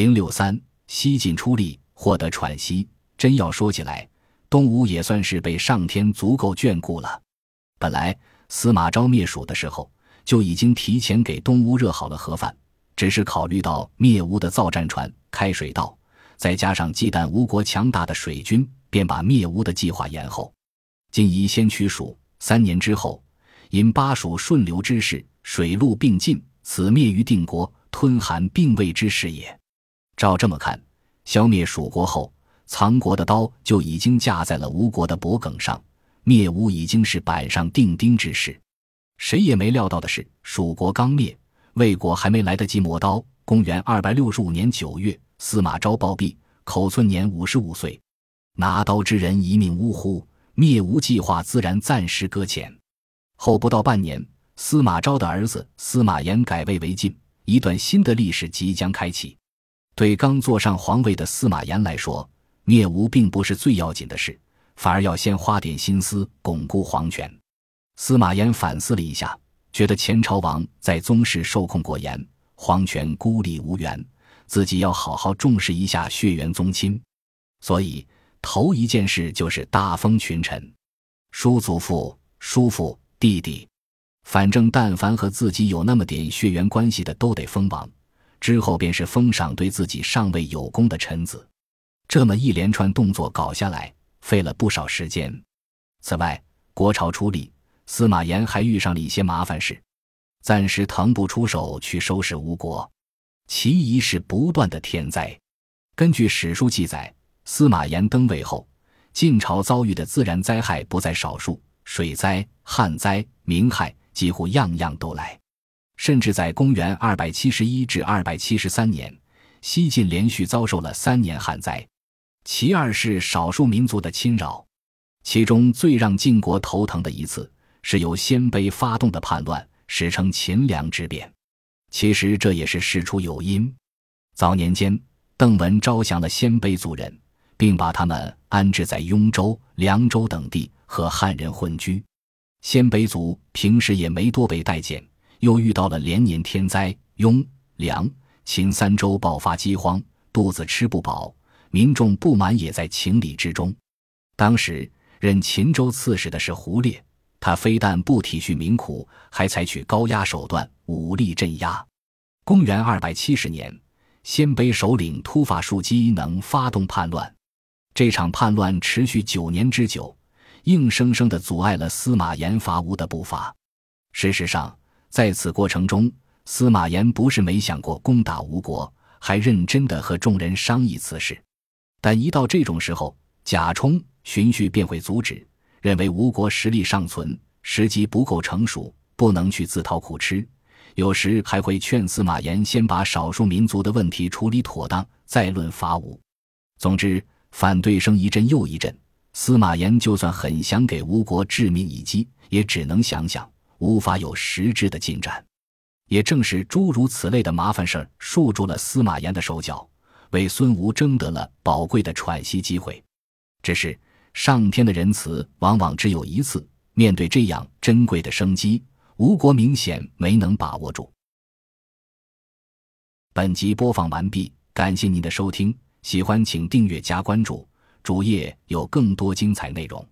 零六三，西晋出力，获得喘息。真要说起来，东吴也算是被上天足够眷顾了。本来司马昭灭蜀的时候，就已经提前给东吴热好了盒饭，只是考虑到灭吴的造战船、开水道，再加上忌惮吴国强大的水军，便把灭吴的计划延后。今宜先取蜀，三年之后，因巴蜀顺流之势，水陆并进，此灭于定国、吞韩并魏之势也。照这么看，消灭蜀国后，藏国的刀就已经架在了吴国的脖颈上，灭吴已经是板上钉钉之事。谁也没料到的是，蜀国刚灭，魏国还没来得及磨刀。公元二百六十五年九月，司马昭暴毙，口寸年五十五岁。拿刀之人一命呜呼，灭吴计划自然暂时搁浅。后不到半年，司马昭的儿子司马炎改位为晋，一段新的历史即将开启。对刚坐上皇位的司马炎来说，灭吴并不是最要紧的事，反而要先花点心思巩固皇权。司马炎反思了一下，觉得前朝王在宗室受控过严，皇权孤立无援，自己要好好重视一下血缘宗亲。所以头一件事就是大封群臣，叔祖父、叔父、弟弟，反正但凡和自己有那么点血缘关系的，都得封王。之后便是封赏对自己尚未有功的臣子，这么一连串动作搞下来，费了不少时间。此外，国朝初立，司马炎还遇上了一些麻烦事，暂时腾不出手去收拾吴国。其一是不断的天灾。根据史书记载，司马炎登位后，晋朝遭遇的自然灾害不在少数，水灾、旱灾、民害几乎样样都来。甚至在公元二百七十一至二百七十三年，西晋连续遭受了三年旱灾。其二是少数民族的侵扰，其中最让晋国头疼的一次，是由鲜卑发动的叛乱，史称秦梁之变。其实这也是事出有因。早年间，邓文招降了鲜卑族人，并把他们安置在雍州、凉州等地，和汉人混居。鲜卑族平时也没多被待见。又遇到了连年天灾，雍、凉、秦三州爆发饥荒，肚子吃不饱，民众不满也在情理之中。当时任秦州刺史的是胡烈，他非但不体恤民苦，还采取高压手段，武力镇压。公元二百七十年，鲜卑首领突发树基能发动叛乱，这场叛乱持续九年之久，硬生生的阻碍了司马炎伐吴的步伐。事实上，在此过程中，司马炎不是没想过攻打吴国，还认真的和众人商议此事。但一到这种时候，贾充、荀彧便会阻止，认为吴国实力尚存，时机不够成熟，不能去自讨苦吃。有时还会劝司马炎先把少数民族的问题处理妥当，再论伐吴。总之，反对声一阵又一阵。司马炎就算很想给吴国致命一击，也只能想想。无法有实质的进展，也正是诸如此类的麻烦事儿束住了司马炎的手脚，为孙吴争得了宝贵的喘息机会。只是上天的仁慈往往只有一次，面对这样珍贵的生机，吴国明显没能把握住。本集播放完毕，感谢您的收听，喜欢请订阅加关注，主页有更多精彩内容。